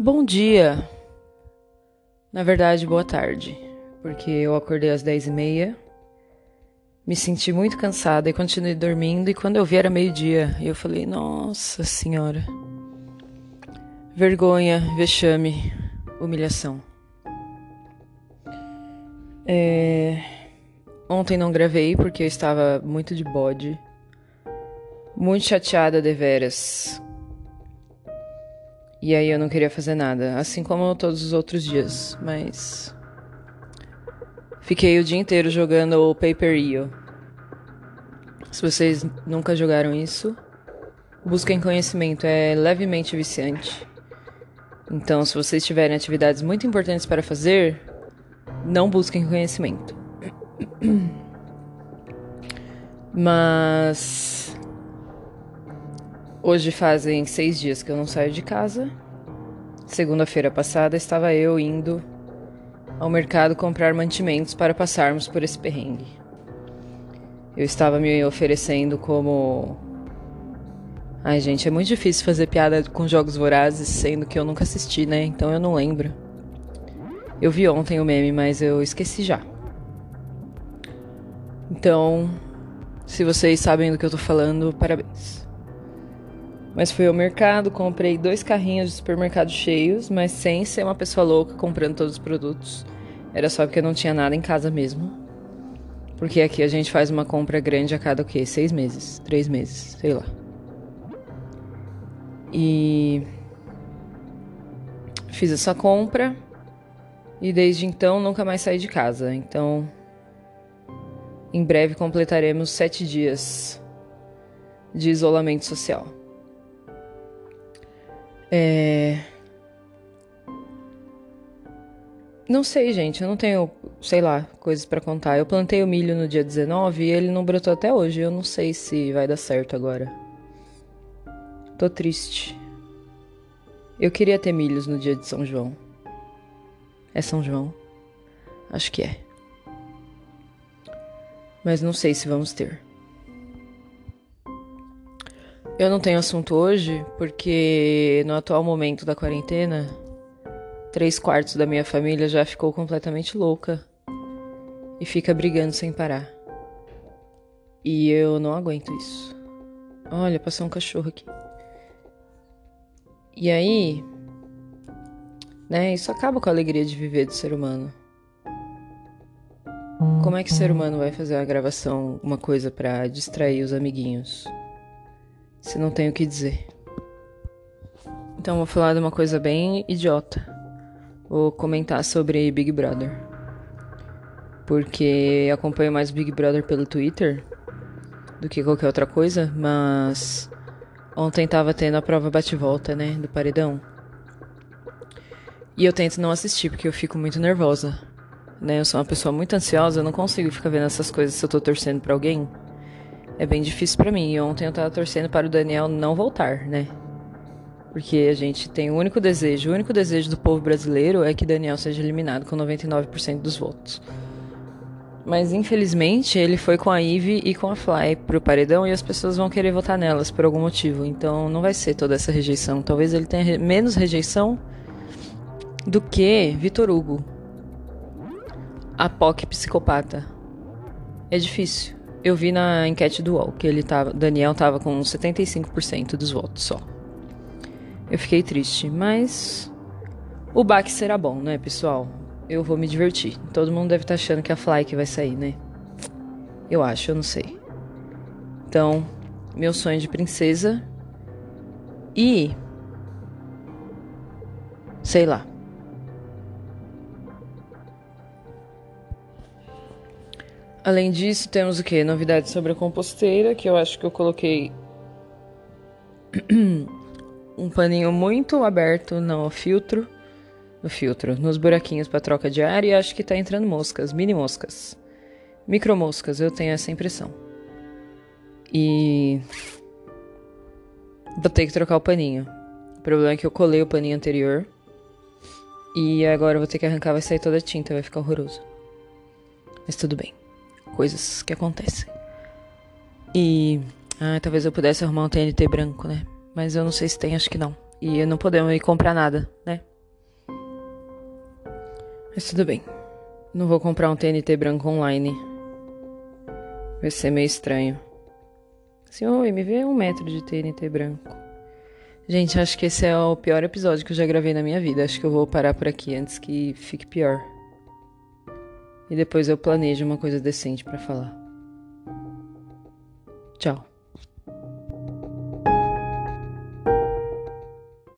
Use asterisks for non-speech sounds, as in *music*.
Bom dia. Na verdade, boa tarde. Porque eu acordei às 10 e meia, me senti muito cansada e continuei dormindo. E quando eu vi era meio-dia, eu falei: Nossa Senhora. Vergonha, vexame, humilhação. É... Ontem não gravei porque eu estava muito de bode. Muito chateada de veras e aí eu não queria fazer nada, assim como todos os outros dias, mas fiquei o dia inteiro jogando o Paper Rio. Se vocês nunca jogaram isso, busquem conhecimento, é levemente viciante. Então, se vocês tiverem atividades muito importantes para fazer, não busquem conhecimento. *clears throat* Mas Hoje fazem seis dias que eu não saio de casa. Segunda-feira passada estava eu indo ao mercado comprar mantimentos para passarmos por esse perrengue. Eu estava me oferecendo como. Ai, gente, é muito difícil fazer piada com jogos vorazes, sendo que eu nunca assisti, né? Então eu não lembro. Eu vi ontem o meme, mas eu esqueci já. Então, se vocês sabem do que eu tô falando, parabéns. Mas fui ao mercado, comprei dois carrinhos de supermercado cheios, mas sem ser uma pessoa louca comprando todos os produtos. Era só porque não tinha nada em casa mesmo. Porque aqui a gente faz uma compra grande a cada o quê? Seis meses, três meses, sei lá. E fiz essa compra e desde então nunca mais saí de casa. Então, em breve completaremos sete dias de isolamento social. É... Não sei, gente, eu não tenho, sei lá, coisas para contar. Eu plantei o milho no dia 19 e ele não brotou até hoje. Eu não sei se vai dar certo agora. Tô triste. Eu queria ter milhos no dia de São João. É São João? Acho que é. Mas não sei se vamos ter. Eu não tenho assunto hoje porque no atual momento da quarentena, três quartos da minha família já ficou completamente louca e fica brigando sem parar. E eu não aguento isso. Olha, passou um cachorro aqui. E aí, né, isso acaba com a alegria de viver do ser humano. Como é que o ser humano vai fazer uma gravação, uma coisa para distrair os amiguinhos? Se não tenho o que dizer. Então vou falar de uma coisa bem idiota. Vou comentar sobre Big Brother. Porque acompanho mais Big Brother pelo Twitter do que qualquer outra coisa, mas ontem tava tendo a prova bate-volta, né, do paredão. E eu tento não assistir porque eu fico muito nervosa. Né? Eu sou uma pessoa muito ansiosa, eu não consigo ficar vendo essas coisas se eu tô torcendo para alguém é bem difícil para mim. E ontem eu tava torcendo para o Daniel não voltar, né? Porque a gente tem o um único desejo, o único desejo do povo brasileiro é que Daniel seja eliminado com 99% dos votos. Mas infelizmente ele foi com a Ivy e com a Fly pro paredão e as pessoas vão querer votar nelas por algum motivo. Então não vai ser toda essa rejeição. Talvez ele tenha re menos rejeição do que Vitor Hugo. A POC psicopata. É difícil. Eu vi na enquete do UOL que ele tava, Daniel tava com 75% dos votos só. Eu fiquei triste, mas o baque será bom, né, pessoal? Eu vou me divertir. Todo mundo deve estar tá achando que a Fly que vai sair, né? Eu acho, eu não sei. Então, meu sonho de princesa e sei lá. Além disso, temos o que? Novidades sobre a composteira, que eu acho que eu coloquei *clears throat* um paninho muito aberto no filtro, no filtro, nos buraquinhos para troca de ar e acho que tá entrando moscas, mini moscas, micro moscas, eu tenho essa impressão. E vou ter que trocar o paninho. O problema é que eu colei o paninho anterior e agora eu vou ter que arrancar, vai sair toda a tinta, vai ficar horroroso. Mas tudo bem coisas que acontecem. E ah, talvez eu pudesse arrumar um TNT branco, né? Mas eu não sei se tem, acho que não. e não podemos ir comprar nada, né? Mas tudo bem. Não vou comprar um TNT branco online. Vai ser meio estranho. Oi, me vê um metro de TNT branco. Gente, acho que esse é o pior episódio que eu já gravei na minha vida. Acho que eu vou parar por aqui antes que fique pior. E depois eu planejo uma coisa decente para falar. Tchau.